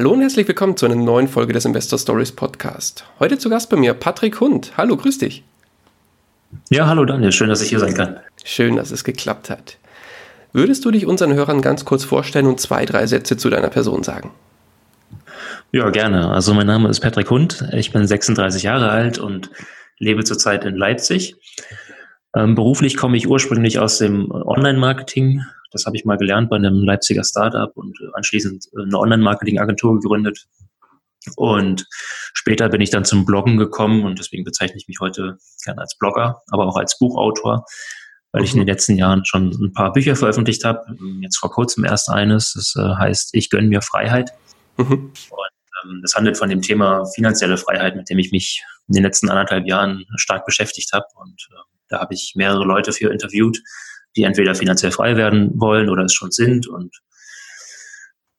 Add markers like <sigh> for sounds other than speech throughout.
Hallo und herzlich willkommen zu einer neuen Folge des Investor Stories Podcast. Heute zu Gast bei mir Patrick Hund. Hallo, grüß dich. Ja, hallo Daniel, schön, dass ich hier sein kann. Schön, dass es geklappt hat. Würdest du dich unseren Hörern ganz kurz vorstellen und zwei, drei Sätze zu deiner Person sagen? Ja, gerne. Also mein Name ist Patrick Hund. Ich bin 36 Jahre alt und lebe zurzeit in Leipzig. Ähm, beruflich komme ich ursprünglich aus dem Online-Marketing, das habe ich mal gelernt bei einem Leipziger Startup und anschließend eine Online-Marketing-Agentur gegründet. Und später bin ich dann zum Bloggen gekommen und deswegen bezeichne ich mich heute gerne als Blogger, aber auch als Buchautor, weil ich in den mhm. letzten Jahren schon ein paar Bücher veröffentlicht habe. Jetzt vor kurzem erst eines, das äh, heißt Ich gönne mir Freiheit. Mhm. Und ähm, das handelt von dem Thema finanzielle Freiheit, mit dem ich mich in den letzten anderthalb Jahren stark beschäftigt habe. Und äh, da habe ich mehrere Leute für interviewt, die entweder finanziell frei werden wollen oder es schon sind. Und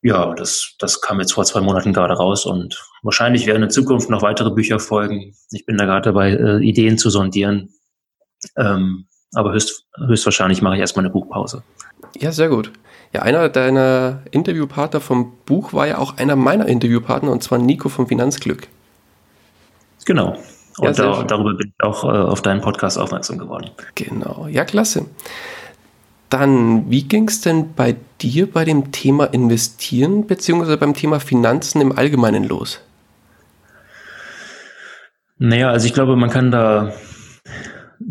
ja, das, das kam jetzt vor zwei Monaten gerade raus und wahrscheinlich werden in Zukunft noch weitere Bücher folgen. Ich bin da gerade dabei, äh, Ideen zu sondieren. Ähm, aber höchst, höchstwahrscheinlich mache ich erstmal eine Buchpause. Ja, sehr gut. Ja, einer deiner Interviewpartner vom Buch war ja auch einer meiner Interviewpartner und zwar Nico vom Finanzglück. Genau. Und ja, da, darüber bin ich auch äh, auf deinen Podcast aufmerksam geworden. Genau. Ja, klasse. Dann, wie ging es denn bei dir bei dem Thema Investieren bzw. beim Thema Finanzen im Allgemeinen los? Naja, also ich glaube, man kann da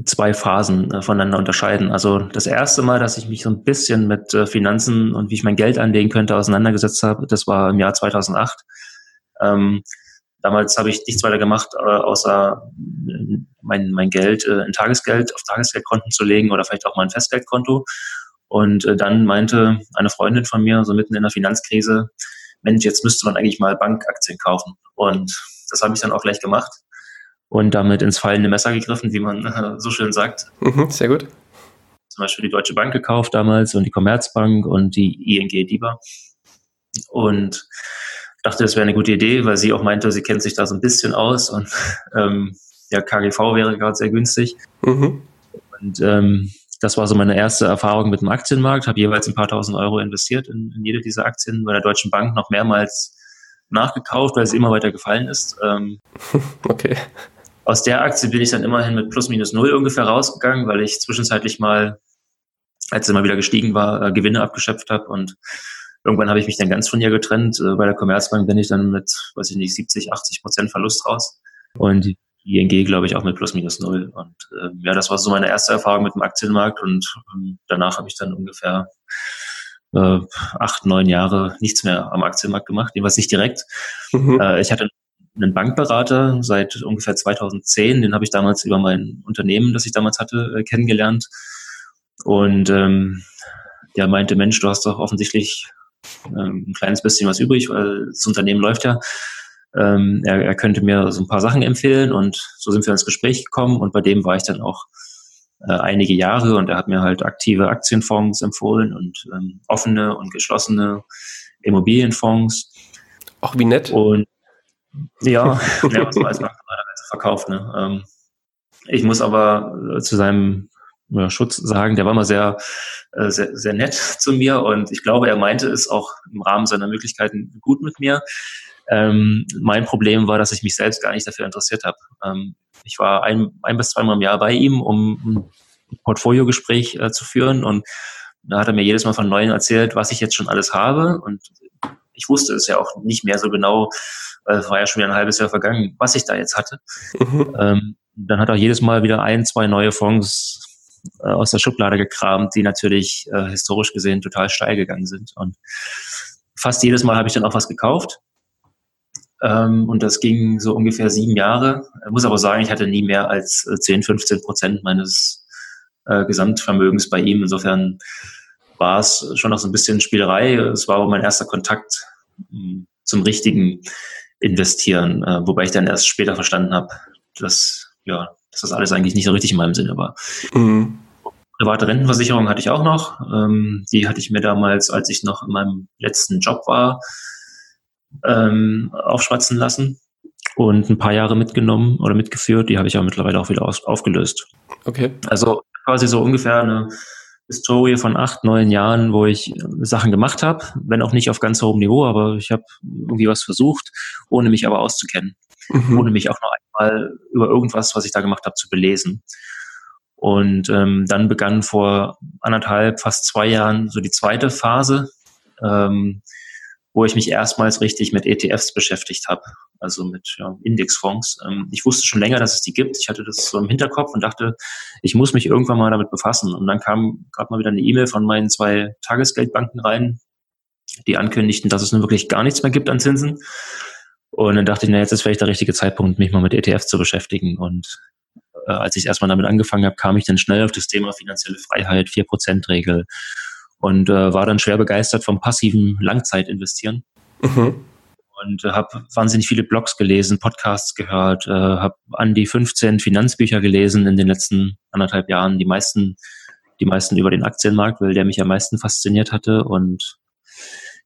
zwei Phasen äh, voneinander unterscheiden. Also das erste Mal, dass ich mich so ein bisschen mit äh, Finanzen und wie ich mein Geld anlegen könnte auseinandergesetzt habe, das war im Jahr 2008. Ähm, damals habe ich nichts weiter gemacht, äh, außer äh, mein, mein Geld äh, in Tagesgeld auf Tagesgeldkonten zu legen oder vielleicht auch mal ein Festgeldkonto. Und äh, dann meinte eine Freundin von mir, so mitten in der Finanzkrise, Mensch, jetzt müsste man eigentlich mal Bankaktien kaufen. Und das habe ich dann auch gleich gemacht und damit ins fallende Messer gegriffen, wie man äh, so schön sagt. Mhm, sehr gut. Zum Beispiel die Deutsche Bank gekauft damals und die Commerzbank und die ING DIBA. Und dachte, das wäre eine gute Idee, weil sie auch meinte, sie kennt sich da so ein bisschen aus und <laughs> ähm, ja, KGV wäre gerade sehr günstig. Mhm. Und ähm, das war so meine erste Erfahrung mit dem Aktienmarkt, habe jeweils ein paar tausend Euro investiert in, in, jede dieser Aktien, bei der Deutschen Bank noch mehrmals nachgekauft, weil es immer weiter gefallen ist. Ähm, <laughs> okay. Aus der Aktie bin ich dann immerhin mit plus minus null ungefähr rausgegangen, weil ich zwischenzeitlich mal, als sie mal wieder gestiegen war, äh, Gewinne abgeschöpft habe und irgendwann habe ich mich dann ganz von ihr getrennt. Äh, bei der Commerzbank bin ich dann mit, weiß ich nicht, 70, 80 Prozent Verlust raus. Und die ING, glaube ich, auch mit plus minus null. Und äh, ja, das war so meine erste Erfahrung mit dem Aktienmarkt und ähm, danach habe ich dann ungefähr äh, acht, neun Jahre nichts mehr am Aktienmarkt gemacht, jedenfalls nicht direkt. Mhm. Äh, ich hatte einen Bankberater seit ungefähr 2010, den habe ich damals über mein Unternehmen, das ich damals hatte, äh, kennengelernt. Und ähm, der meinte, Mensch, du hast doch offensichtlich ähm, ein kleines bisschen was übrig, weil das Unternehmen läuft ja. Ähm, er, er könnte mir so ein paar Sachen empfehlen und so sind wir ins Gespräch gekommen und bei dem war ich dann auch äh, einige Jahre und er hat mir halt aktive Aktienfonds empfohlen und ähm, offene und geschlossene Immobilienfonds. Auch wie nett. Und ja, <laughs> ja was weiß man verkauft. Ne? Ähm, ich muss aber zu seinem Schutz sagen, der war mal sehr, äh, sehr, sehr nett zu mir und ich glaube, er meinte es auch im Rahmen seiner Möglichkeiten gut mit mir. Ähm, mein Problem war, dass ich mich selbst gar nicht dafür interessiert habe. Ähm, ich war ein, ein bis zweimal im Jahr bei ihm, um ein Portfoliogespräch äh, zu führen und da hat er mir jedes Mal von Neuem erzählt, was ich jetzt schon alles habe und ich wusste es ja auch nicht mehr so genau, weil es war ja schon wieder ein halbes Jahr vergangen, was ich da jetzt hatte. Mhm. Ähm, dann hat er jedes Mal wieder ein, zwei neue Fonds äh, aus der Schublade gekramt, die natürlich äh, historisch gesehen total steil gegangen sind. Und fast jedes Mal habe ich dann auch was gekauft. Ähm, und das ging so ungefähr sieben Jahre. Ich muss aber sagen, ich hatte nie mehr als 10, äh, 15 Prozent meines äh, Gesamtvermögens bei ihm. Insofern war es schon noch so ein bisschen Spielerei. Es war aber mein erster Kontakt hm, zum richtigen investieren, äh, wobei ich dann erst später verstanden habe, dass, ja, dass das alles eigentlich nicht so richtig in meinem Sinne war. Mhm. Private Rentenversicherung hatte ich auch noch. Ähm, die hatte ich mir damals, als ich noch in meinem letzten Job war, ähm, aufschwatzen lassen und ein paar Jahre mitgenommen oder mitgeführt. Die habe ich aber mittlerweile auch wieder aus, aufgelöst. Okay. Also quasi so ungefähr eine Historie von acht, neun Jahren, wo ich äh, Sachen gemacht habe, wenn auch nicht auf ganz hohem Niveau, aber ich habe irgendwie was versucht, ohne mich aber auszukennen, mhm. ohne mich auch noch einmal über irgendwas, was ich da gemacht habe, zu belesen. Und ähm, dann begann vor anderthalb, fast zwei Jahren so die zweite Phase, ähm, wo ich mich erstmals richtig mit ETFs beschäftigt habe, also mit ja, Indexfonds. Ähm, ich wusste schon länger, dass es die gibt. Ich hatte das so im Hinterkopf und dachte, ich muss mich irgendwann mal damit befassen. Und dann kam gerade mal wieder eine E-Mail von meinen zwei Tagesgeldbanken rein, die ankündigten, dass es nun wirklich gar nichts mehr gibt an Zinsen. Und dann dachte ich, na, jetzt ist vielleicht der richtige Zeitpunkt, mich mal mit ETFs zu beschäftigen. Und äh, als ich erstmal damit angefangen habe, kam ich dann schnell auf das Thema finanzielle Freiheit, 4%-Regel und äh, war dann schwer begeistert vom passiven Langzeitinvestieren. Mhm. Und äh, habe wahnsinnig viele Blogs gelesen, Podcasts gehört, äh, habe an die 15 Finanzbücher gelesen in den letzten anderthalb Jahren, die meisten, die meisten über den Aktienmarkt, weil der mich am meisten fasziniert hatte. Und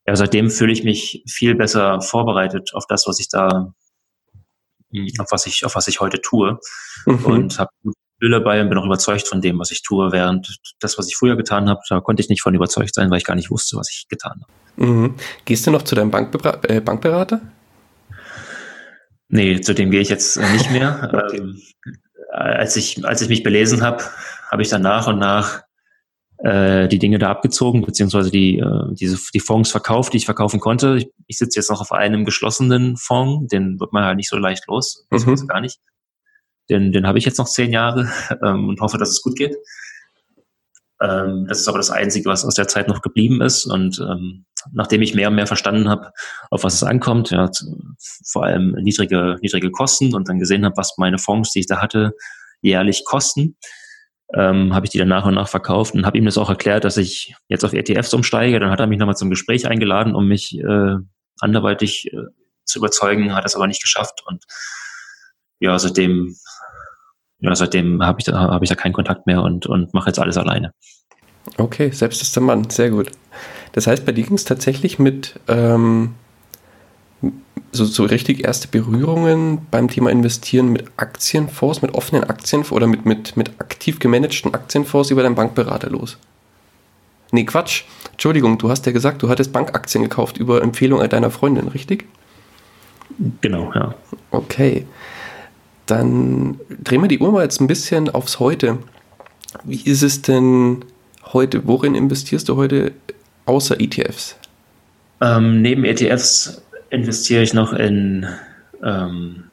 ja, seitdem fühle ich mich viel besser vorbereitet auf das, was ich da Mhm. auf was ich, auf was ich heute tue. Mhm. Und habe Gefühl dabei und bin auch überzeugt von dem, was ich tue, während das, was ich früher getan habe, da konnte ich nicht von überzeugt sein, weil ich gar nicht wusste, was ich getan habe. Mhm. Gehst du noch zu deinem Bankbera äh, Bankberater? Nee, zu dem gehe ich jetzt nicht mehr. <laughs> okay. ähm, als, ich, als ich mich belesen habe, habe ich dann nach und nach äh, die Dinge da abgezogen, beziehungsweise die, äh, diese, die Fonds verkauft, die ich verkaufen konnte. Ich, ich sitze jetzt noch auf einem geschlossenen Fonds, den wird man halt nicht so leicht los, mhm. gar nicht. Den, den habe ich jetzt noch zehn Jahre <laughs> ähm, und hoffe, dass es gut geht. Ähm, das ist aber das Einzige, was aus der Zeit noch geblieben ist. Und ähm, nachdem ich mehr und mehr verstanden habe, auf was es ankommt, ja, vor allem niedrige, niedrige Kosten und dann gesehen habe, was meine Fonds, die ich da hatte, jährlich kosten, ähm, habe ich die dann nach und nach verkauft und habe ihm das auch erklärt, dass ich jetzt auf ETFs umsteige. Dann hat er mich nochmal zum Gespräch eingeladen, um mich äh, anderweitig äh, zu überzeugen, hat es aber nicht geschafft und ja, seitdem, ja, seitdem habe ich, da, ich da keinen Kontakt mehr und, und mache jetzt alles alleine. Okay, selbst ist der Mann, sehr gut. Das heißt, bei dir ging es tatsächlich mit ähm, so, so richtig erste Berührungen beim Thema Investieren mit Aktienfonds, mit offenen Aktienfonds oder mit, mit, mit aktiv gemanagten Aktienfonds über deinen Bankberater los? Nee, Quatsch. Entschuldigung, du hast ja gesagt, du hattest Bankaktien gekauft über Empfehlung deiner Freundin, richtig? Genau, ja. Okay. Dann drehen wir die Uhr mal jetzt ein bisschen aufs Heute. Wie ist es denn heute? Worin investierst du heute außer ETFs? Ähm, neben ETFs investiere ich noch in ähm,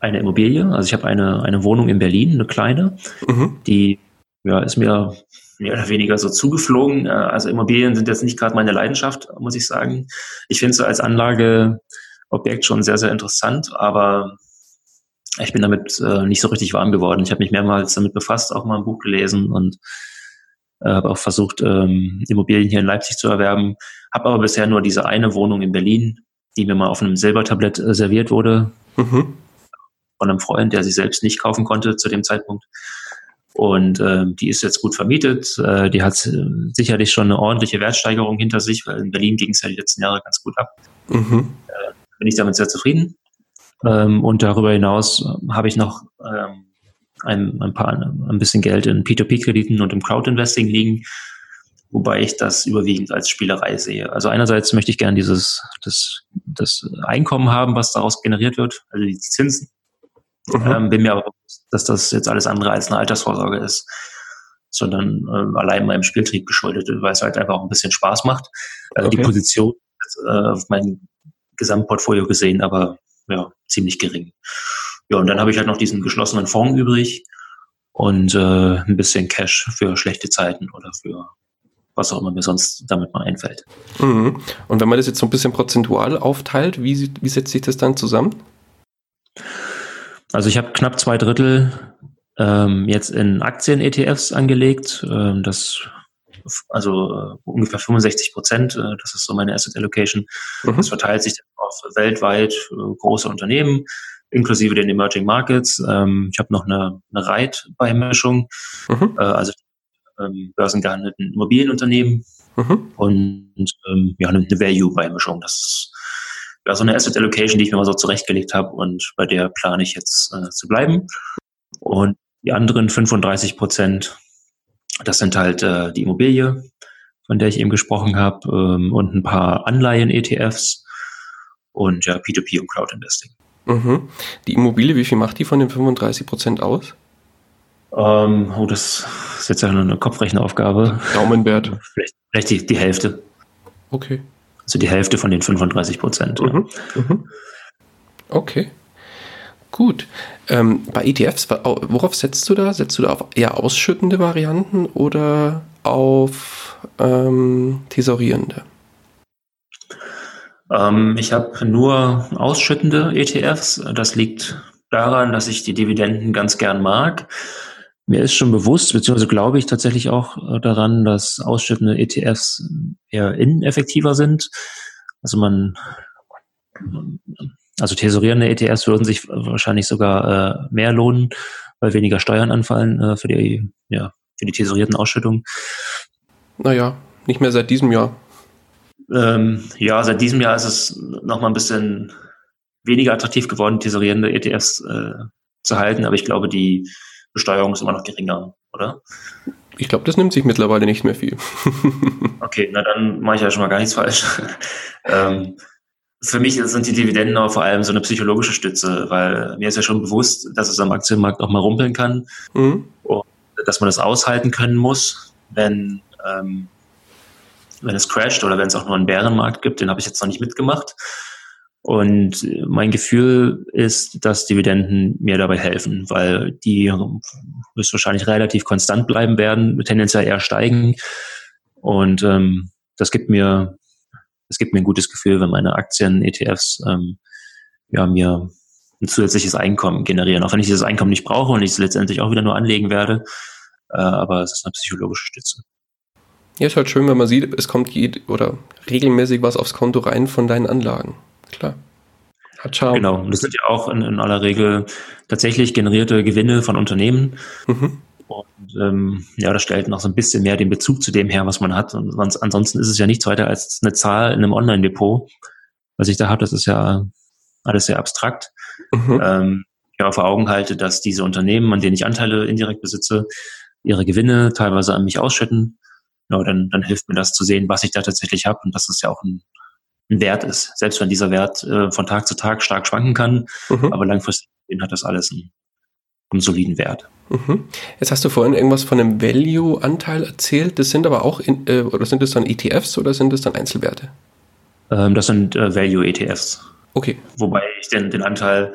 eine Immobilie. Also ich habe eine, eine Wohnung in Berlin, eine kleine, mhm. die ja, ist mir mehr oder weniger so zugeflogen. Äh, also Immobilien sind jetzt nicht gerade meine Leidenschaft, muss ich sagen. Ich finde es als Anlageobjekt schon sehr, sehr interessant, aber ich bin damit äh, nicht so richtig warm geworden. Ich habe mich mehrmals damit befasst, auch mal ein Buch gelesen und habe auch versucht, ähm, Immobilien hier in Leipzig zu erwerben. Habe aber bisher nur diese eine Wohnung in Berlin, die mir mal auf einem Silbertablett äh, serviert wurde. Mhm. Von einem Freund, der sie selbst nicht kaufen konnte zu dem Zeitpunkt. Und äh, die ist jetzt gut vermietet. Äh, die hat äh, sicherlich schon eine ordentliche Wertsteigerung hinter sich, weil in Berlin ging es ja die letzten Jahre ganz gut ab. Mhm. Äh, bin ich damit sehr zufrieden. Ähm, und darüber hinaus äh, habe ich noch ähm, ein, ein, paar, ein bisschen Geld in P2P-Krediten und im Crowd-Investing liegen, wobei ich das überwiegend als Spielerei sehe. Also einerseits möchte ich gerne dieses das, das Einkommen haben, was daraus generiert wird, also die Zinsen. Mhm. Ähm, bin mir aber bewusst, dass das jetzt alles andere als eine Altersvorsorge ist, sondern äh, allein meinem Spieltrieb geschuldet, weil es halt einfach auch ein bisschen Spaß macht. Also okay. die Position äh, auf mein Gesamtportfolio gesehen, aber ja, ziemlich gering. Ja, und dann habe ich halt noch diesen geschlossenen Fonds übrig und äh, ein bisschen Cash für schlechte Zeiten oder für was auch immer mir sonst damit mal einfällt. Mhm. Und wenn man das jetzt so ein bisschen prozentual aufteilt, wie, wie setzt sich das dann zusammen? Also ich habe knapp zwei Drittel ähm, jetzt in Aktien-ETFs angelegt. Ähm, das also äh, ungefähr 65 Prozent. Äh, das ist so meine Asset Allocation. Mhm. Das verteilt sich auf weltweit äh, große Unternehmen, inklusive den Emerging Markets. Ähm, ich habe noch eine, eine Reit-Beimischung, mhm. äh, also ähm, börsengehandelten Immobilienunternehmen mhm. und ähm, ja, eine Value-Beimischung. Das ist ja so eine Asset Allocation, die ich mir mal so zurechtgelegt habe und bei der plane ich jetzt äh, zu bleiben. Und die anderen 35 Prozent, das sind halt äh, die Immobilie, von der ich eben gesprochen habe, ähm, und ein paar Anleihen-ETFs und ja, P2P und Cloud Investing. Mhm. Die Immobilie, wie viel macht die von den 35 Prozent aus? Ähm, oh, das ist jetzt ja nur eine Kopfrechenaufgabe. Daumenwert. Vielleicht, vielleicht die, die Hälfte. Okay. Also die Hälfte von den 35 Prozent. Mhm. Ja. Mhm. Okay. Gut. Ähm, bei ETFs, worauf setzt du da? Setzt du da auf eher ausschüttende Varianten oder auf ähm, tesorierende? Ähm, ich habe nur ausschüttende ETFs. Das liegt daran, dass ich die Dividenden ganz gern mag. Mir ist schon bewusst, beziehungsweise glaube ich tatsächlich auch äh, daran, dass ausschüttende ETFs eher ineffektiver sind. Also man, also tesorierende ETFs würden sich wahrscheinlich sogar äh, mehr lohnen, weil weniger Steuern anfallen äh, für die, ja, für die tesorierten Ausschüttungen. Naja, nicht mehr seit diesem Jahr. Ähm, ja, seit diesem Jahr ist es noch mal ein bisschen weniger attraktiv geworden, tesorierende ETFs äh, zu halten, aber ich glaube, die Besteuerung ist immer noch geringer, oder? Ich glaube, das nimmt sich mittlerweile nicht mehr viel. <laughs> okay, na dann mache ich ja schon mal gar nichts falsch. <laughs> ähm, für mich sind die Dividenden auch vor allem so eine psychologische Stütze, weil mir ist ja schon bewusst, dass es am Aktienmarkt auch mal rumpeln kann mhm. und dass man das aushalten können muss, wenn, ähm, wenn es crasht oder wenn es auch nur einen Bärenmarkt gibt. Den habe ich jetzt noch nicht mitgemacht. Und mein Gefühl ist, dass Dividenden mir dabei helfen, weil die wahrscheinlich relativ konstant bleiben werden, tendenziell eher steigen. Und ähm, das gibt mir, das gibt mir ein gutes Gefühl, wenn meine Aktien, ETFs ähm, ja, mir ein zusätzliches Einkommen generieren. Auch wenn ich dieses Einkommen nicht brauche und ich es letztendlich auch wieder nur anlegen werde. Äh, aber es ist eine psychologische Stütze. Ja, ist halt schön, wenn man sieht, es kommt oder regelmäßig was aufs Konto rein von deinen Anlagen klar. Hat Charme. Genau, und das sind ja auch in, in aller Regel tatsächlich generierte Gewinne von Unternehmen. Mhm. Und ähm, ja, das stellt noch so ein bisschen mehr den Bezug zu dem her, was man hat. Und sonst, ansonsten ist es ja nichts weiter als eine Zahl in einem Online-Depot. Was ich da habe, das ist ja alles sehr abstrakt. Mhm. Ähm, ja, vor Augen halte, dass diese Unternehmen, an denen ich Anteile indirekt besitze, ihre Gewinne teilweise an mich ausschütten. Ja, dann, dann hilft mir das zu sehen, was ich da tatsächlich habe. Und das ist ja auch ein ein Wert ist. Selbst wenn dieser Wert äh, von Tag zu Tag stark schwanken kann, mhm. aber langfristig hat das alles einen, einen soliden Wert. Mhm. Jetzt hast du vorhin irgendwas von einem Value-Anteil erzählt. Das sind aber auch, in, äh, oder sind das dann ETFs oder sind das dann Einzelwerte? Ähm, das sind äh, Value-ETFs. Okay. Wobei ich den, den Anteil,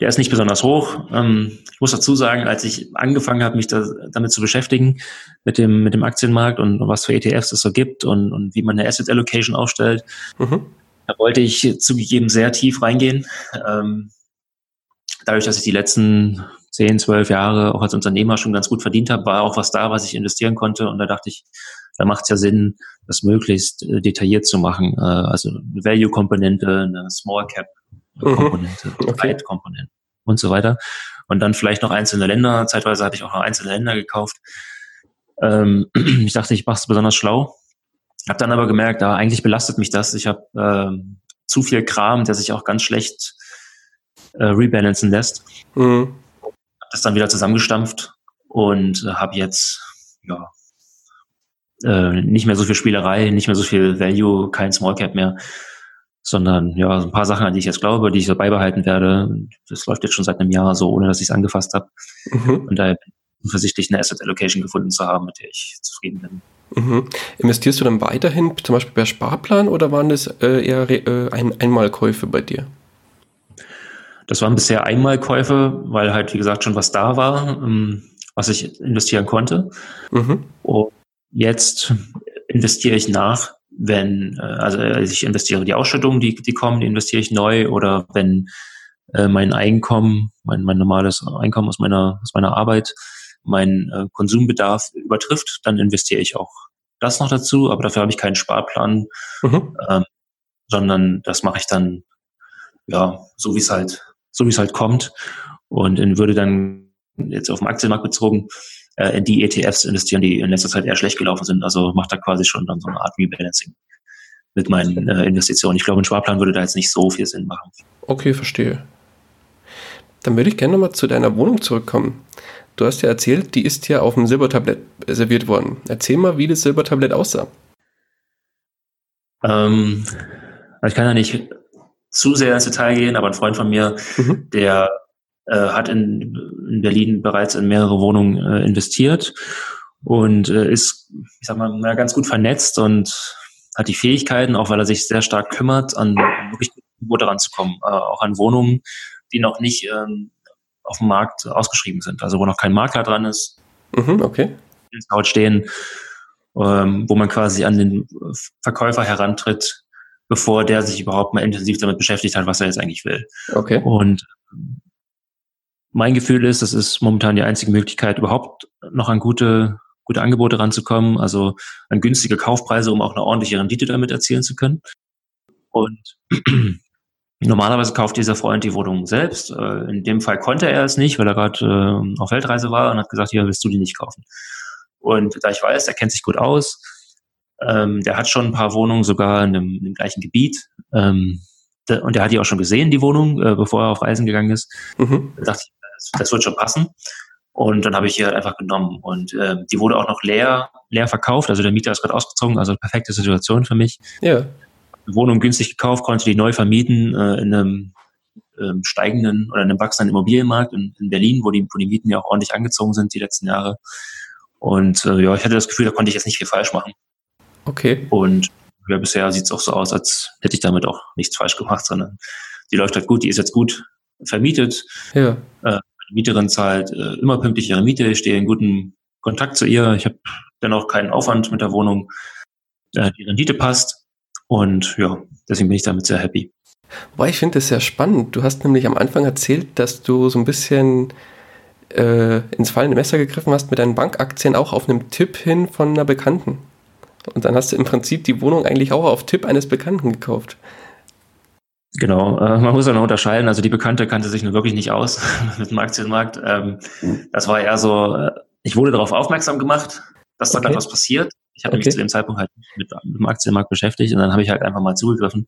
der ist nicht besonders hoch. Ähm, ich muss dazu sagen, als ich angefangen habe, mich da, damit zu beschäftigen, mit dem, mit dem Aktienmarkt und was für ETFs es so gibt und, und wie man eine Asset Allocation aufstellt, mhm. da wollte ich zugegeben sehr tief reingehen. Ähm, dadurch, dass ich die letzten 10, 12 Jahre auch als Unternehmer schon ganz gut verdient habe, war auch was da, was ich investieren konnte. Und da dachte ich, da macht es ja Sinn, das möglichst äh, detailliert zu machen. Äh, also eine Value-Komponente, eine Small-Cap-Komponente, mhm. okay. komponente und so weiter und dann vielleicht noch einzelne Länder. Zeitweise hatte ich auch noch einzelne Länder gekauft. Ähm, <clears throat> ich dachte, ich mache es besonders schlau. Habe dann aber gemerkt, da eigentlich belastet mich das. Ich habe ähm, zu viel Kram, der sich auch ganz schlecht äh, rebalancen lässt. Mhm. Habe das dann wieder zusammengestampft und äh, habe jetzt ja äh, nicht mehr so viel Spielerei, nicht mehr so viel Value, kein Small Cap mehr sondern ja, ein paar Sachen, an die ich jetzt glaube, die ich so beibehalten werde. Das läuft jetzt schon seit einem Jahr so, ohne dass ich es angefasst habe. Mhm. Und daher bin ich zuversichtlich, eine Asset Allocation gefunden zu haben, mit der ich zufrieden bin. Mhm. Investierst du dann weiterhin zum Beispiel per Sparplan oder waren das äh, eher äh, ein Einmalkäufe bei dir? Das waren bisher Einmalkäufe, weil halt, wie gesagt, schon was da war, ähm, was ich investieren konnte. Mhm. Und jetzt investiere ich nach, wenn, äh, also äh, ich investiere die Ausschüttungen, die, die kommen, die investiere ich neu oder wenn äh, mein Einkommen, mein, mein normales Einkommen aus meiner, aus meiner Arbeit, mein äh, Konsumbedarf übertrifft, dann investiere ich auch das noch dazu, aber dafür habe ich keinen Sparplan, mhm. ähm, sondern das mache ich dann ja so wie es halt so wie es halt kommt und in, würde dann jetzt auf dem Aktienmarkt bezogen äh, in die ETFs investieren, die in letzter Zeit eher schlecht gelaufen sind. Also macht da quasi schon dann so eine Art Rebalancing mit meinen äh, Investitionen. Ich glaube, ein Sparplan würde da jetzt nicht so viel Sinn machen. Okay, verstehe. Dann würde ich gerne nochmal zu deiner Wohnung zurückkommen. Du hast ja erzählt, die ist ja auf dem Silbertablett serviert worden. Erzähl mal, wie das Silbertablett aussah. Ähm, ich kann ja nicht zu sehr ins Detail gehen, aber ein Freund von mir, mhm. der hat in, in, Berlin bereits in mehrere Wohnungen äh, investiert und äh, ist, ich sag mal, ganz gut vernetzt und hat die Fähigkeiten, auch weil er sich sehr stark kümmert, an wirklich Angebote ranzukommen, äh, auch an Wohnungen, die noch nicht ähm, auf dem Markt ausgeschrieben sind, also wo noch kein Makler dran ist. Mhm, okay. Dort stehen, ähm, wo man quasi an den Verkäufer herantritt, bevor der sich überhaupt mal intensiv damit beschäftigt hat, was er jetzt eigentlich will. Okay. Und mein Gefühl ist, das ist momentan die einzige Möglichkeit, überhaupt noch an gute, gute Angebote ranzukommen, also an günstige Kaufpreise, um auch eine ordentliche Rendite damit erzielen zu können. Und <clears throat> normalerweise kauft dieser Freund die Wohnung selbst. Äh, in dem Fall konnte er es nicht, weil er gerade äh, auf Weltreise war und hat gesagt, hier willst du die nicht kaufen. Und da ich weiß, er kennt sich gut aus, ähm, der hat schon ein paar Wohnungen sogar in dem, in dem gleichen Gebiet. Ähm, und der hat die auch schon gesehen, die Wohnung, äh, bevor er auf Reisen gegangen ist. Mhm. Da dachte ich, das, wird schon passen. Und dann habe ich hier halt einfach genommen. Und äh, die wurde auch noch leer, leer verkauft. Also der Mieter ist gerade ausgezogen, also perfekte Situation für mich. Ja. Wohnung günstig gekauft, konnte die neu vermieten äh, in einem ähm, steigenden oder einem wachsenden Immobilienmarkt in, in, Berlin, wo die, wo die Mieten ja auch ordentlich angezogen sind die letzten Jahre. Und äh, ja, ich hatte das Gefühl, da konnte ich jetzt nicht viel falsch machen. Okay. Und ja, bisher sieht es auch so aus, als hätte ich damit auch nichts falsch gemacht, sondern die läuft halt gut, die ist jetzt gut vermietet. Ja. Äh, die Mieterin zahlt äh, immer pünktlich ihre Miete, ich stehe in gutem Kontakt zu ihr. Ich habe dennoch keinen Aufwand mit der Wohnung. Äh, die Rendite passt. Und ja, deswegen bin ich damit sehr happy. Wobei ich finde das sehr spannend. Du hast nämlich am Anfang erzählt, dass du so ein bisschen äh, ins fallende Messer gegriffen hast mit deinen Bankaktien auch auf einem Tipp hin von einer Bekannten. Und dann hast du im Prinzip die Wohnung eigentlich auch auf Tipp eines Bekannten gekauft. Genau, äh, man muss ja noch unterscheiden. Also die Bekannte kannte sich nun wirklich nicht aus <laughs> mit dem Aktienmarkt. Ähm, das war eher so, äh, ich wurde darauf aufmerksam gemacht, dass da okay. gerade was passiert. Ich habe okay. mich zu dem Zeitpunkt halt mit, mit, dem Aktienmarkt beschäftigt und dann habe ich halt einfach mal zugegriffen.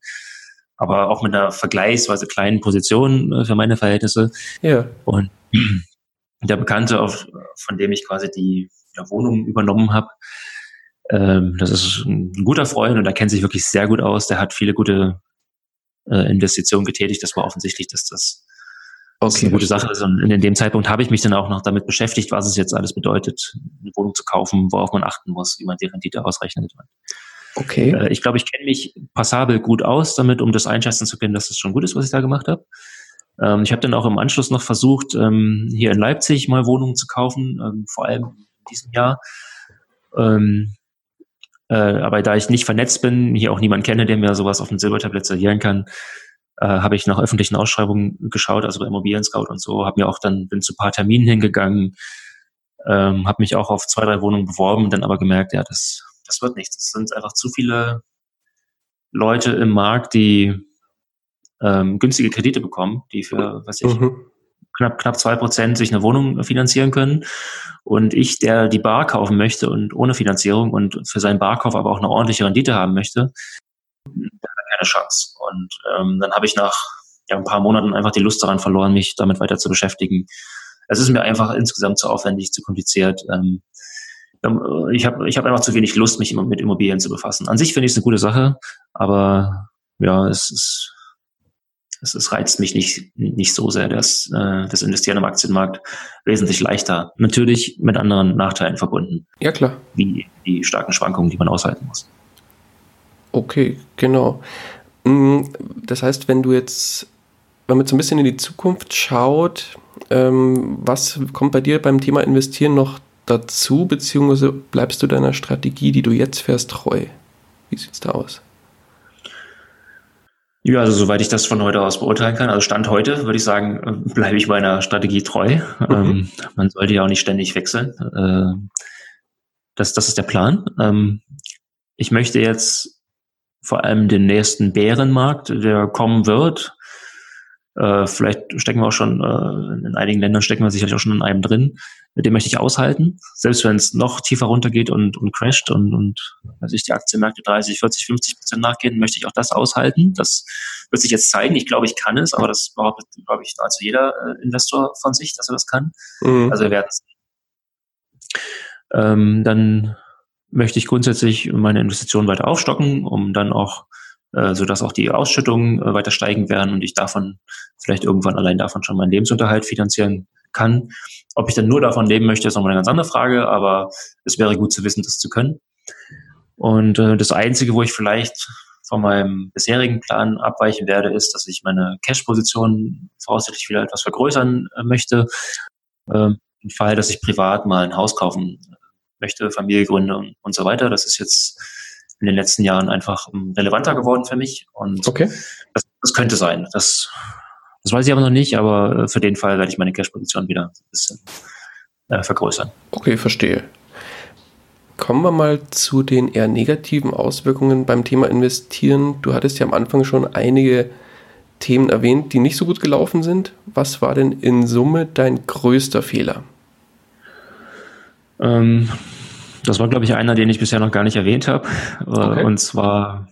Aber auch mit einer vergleichsweise kleinen Position äh, für meine Verhältnisse. Ja. Und <clears throat> der Bekannte, auf, von dem ich quasi die ja, Wohnung übernommen habe, ähm, das ist ein guter Freund und er kennt sich wirklich sehr gut aus. Der hat viele gute äh, Investitionen getätigt. Das war offensichtlich, dass das, okay. das eine gute Sache ist. Und in dem Zeitpunkt habe ich mich dann auch noch damit beschäftigt, was es jetzt alles bedeutet, eine Wohnung zu kaufen, worauf man achten muss, wie man die Rendite ausrechnet. Okay. Äh, ich glaube, ich kenne mich passabel gut aus damit, um das einschätzen zu können, dass das schon gut ist, was ich da gemacht habe. Ähm, ich habe dann auch im Anschluss noch versucht, ähm, hier in Leipzig mal Wohnungen zu kaufen, ähm, vor allem in diesem Jahr. Äh, aber da ich nicht vernetzt bin, hier auch niemand kenne, der mir sowas auf dem Silbertablett servieren kann, äh, habe ich nach öffentlichen Ausschreibungen geschaut, also bei Immobilien Scout und so, habe mir auch dann bin zu paar Terminen hingegangen, ähm, habe mich auch auf zwei, drei Wohnungen beworben, dann aber gemerkt, ja, das, das wird nichts. Es sind einfach zu viele Leute im Markt, die ähm, günstige Kredite bekommen, die für, was ich, mhm knapp, knapp zwei Prozent sich eine Wohnung finanzieren können. Und ich, der die Bar kaufen möchte und ohne Finanzierung und für seinen Barkauf aber auch eine ordentliche Rendite haben möchte, der hat keine Chance. Und ähm, dann habe ich nach ja, ein paar Monaten einfach die Lust daran verloren, mich damit weiter zu beschäftigen. Es ist mir einfach insgesamt zu aufwendig, zu kompliziert. Ähm, ähm ich habe ich hab einfach zu wenig Lust, mich mit Immobilien zu befassen. An sich finde ich es eine gute Sache, aber ja, es ist es, es reizt mich nicht, nicht so sehr, das, äh, das Investieren im Aktienmarkt wesentlich leichter. Natürlich mit anderen Nachteilen verbunden. Ja, klar. Wie die starken Schwankungen, die man aushalten muss. Okay, genau. Mm, das heißt, wenn du jetzt, wenn man so ein bisschen in die Zukunft schaut, ähm, was kommt bei dir beim Thema Investieren noch dazu, beziehungsweise bleibst du deiner Strategie, die du jetzt fährst, treu? Wie sieht's da aus? Ja, also soweit ich das von heute aus beurteilen kann, also Stand heute, würde ich sagen, äh, bleibe ich meiner Strategie treu. Mhm. Ähm, man sollte ja auch nicht ständig wechseln. Äh, das, das ist der Plan. Ähm, ich möchte jetzt vor allem den nächsten Bärenmarkt, der kommen wird, äh, vielleicht stecken wir auch schon, äh, in einigen Ländern stecken wir sicherlich auch schon in einem drin. Mit dem möchte ich aushalten. Selbst wenn es noch tiefer runtergeht und, und crasht und, und also ich die Aktienmärkte 30, 40, 50 Prozent nachgehen, möchte ich auch das aushalten. Das wird sich jetzt zeigen. Ich glaube, ich kann es, aber das behauptet, glaube ich, also jeder äh, Investor von sich, dass er das kann. Mhm. Also wir werden es. Ähm, dann möchte ich grundsätzlich meine Investitionen weiter aufstocken, um dann auch äh, sodass auch die Ausschüttungen äh, weiter steigen werden und ich davon vielleicht irgendwann allein davon schon meinen Lebensunterhalt finanzieren kann. Ob ich dann nur davon leben möchte, ist nochmal eine ganz andere Frage, aber es wäre gut zu wissen, das zu können. Und äh, das Einzige, wo ich vielleicht von meinem bisherigen Plan abweichen werde, ist, dass ich meine Cash-Position voraussichtlich wieder etwas vergrößern möchte. Ähm, Im Fall, dass ich privat mal ein Haus kaufen möchte, Familie gründe und so weiter. Das ist jetzt in den letzten Jahren einfach ähm, relevanter geworden für mich. Und okay. das, das könnte sein. Das, das weiß ich aber noch nicht, aber äh, für den Fall werde ich meine Cash-Position wieder ein bisschen äh, vergrößern. Okay, verstehe. Kommen wir mal zu den eher negativen Auswirkungen beim Thema Investieren. Du hattest ja am Anfang schon einige Themen erwähnt, die nicht so gut gelaufen sind. Was war denn in Summe dein größter Fehler? Ähm, das war, glaube ich, einer, den ich bisher noch gar nicht erwähnt habe. Äh, okay. Und zwar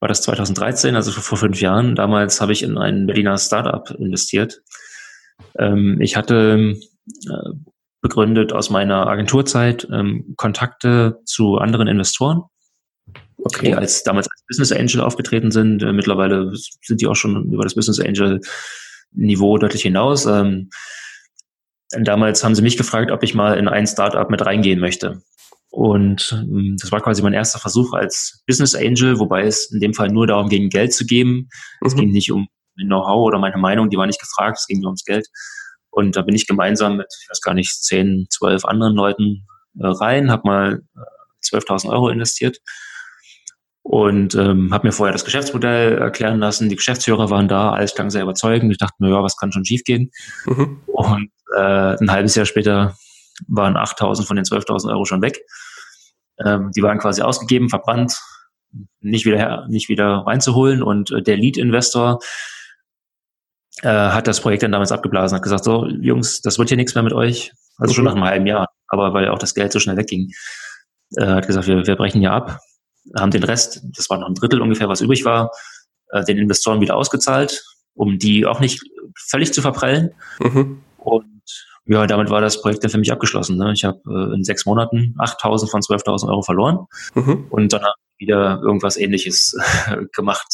war das 2013, also vor fünf Jahren. Damals habe ich in ein Berliner Startup investiert. Ähm, ich hatte äh, begründet aus meiner Agenturzeit ähm, Kontakte zu anderen Investoren, okay. die als damals als Business Angel aufgetreten sind. Äh, mittlerweile sind die auch schon über das Business Angel Niveau deutlich hinaus. Damals haben sie mich gefragt, ob ich mal in ein Startup mit reingehen möchte. Und ähm, das war quasi mein erster Versuch als Business Angel, wobei es in dem Fall nur darum ging, Geld zu geben. Mhm. Es ging nicht um Know-how oder meine Meinung, die war nicht gefragt, es ging nur ums Geld. Und da bin ich gemeinsam mit, ich weiß gar nicht, zehn, zwölf anderen Leuten äh, rein, habe mal äh, 12.000 Euro investiert und ähm, habe mir vorher das Geschäftsmodell erklären lassen. Die Geschäftsführer waren da, alles klang sehr überzeugend. Ich dachte mir, ja, was kann schon schiefgehen? Mhm. Und äh, ein halbes Jahr später waren 8.000 von den 12.000 Euro schon weg. Ähm, die waren quasi ausgegeben, verbrannt, nicht wieder her, nicht wieder reinzuholen. Und äh, der Lead-Investor äh, hat das Projekt dann damals abgeblasen, hat gesagt, so Jungs, das wird hier nichts mehr mit euch. Also mhm. schon nach einem halben Jahr, aber weil auch das Geld so schnell wegging. Äh, hat gesagt, wir, wir brechen hier ab, haben den Rest, das war noch ein Drittel ungefähr, was übrig war, äh, den Investoren wieder ausgezahlt, um die auch nicht völlig zu verprellen. Mhm. Und ja, damit war das Projekt dann für mich abgeschlossen. Ne? Ich habe äh, in sechs Monaten 8.000 von 12.000 Euro verloren mhm. und dann wieder irgendwas Ähnliches gemacht.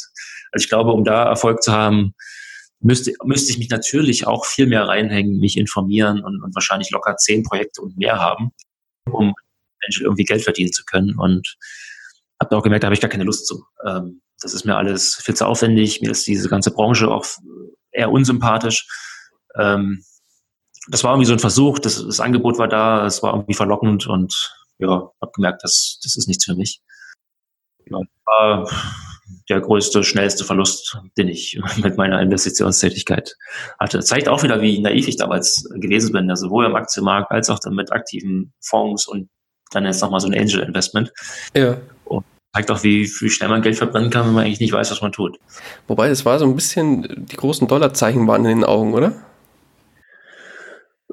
Also ich glaube, um da Erfolg zu haben, müsste, müsste ich mich natürlich auch viel mehr reinhängen, mich informieren und, und wahrscheinlich locker zehn Projekte und mehr haben, um irgendwie Geld verdienen zu können. Und habe auch gemerkt, da habe ich gar keine Lust zu. Ähm, das ist mir alles viel zu aufwendig. Mir ist diese ganze Branche auch eher unsympathisch. Ähm, das war irgendwie so ein Versuch, das, das Angebot war da, es war irgendwie verlockend und ja, habe gemerkt, das, das ist nichts für mich. Ja, war der größte, schnellste Verlust, den ich <laughs> mit meiner Investitionstätigkeit hatte. Zeigt auch wieder, wie naiv ich damals gewesen bin, also sowohl im Aktienmarkt als auch dann mit aktiven Fonds und dann jetzt nochmal so ein Angel Investment. Ja. Und zeigt auch, wie, wie schnell man Geld verbrennen kann, wenn man eigentlich nicht weiß, was man tut. Wobei, es war so ein bisschen, die großen Dollarzeichen waren in den Augen, oder?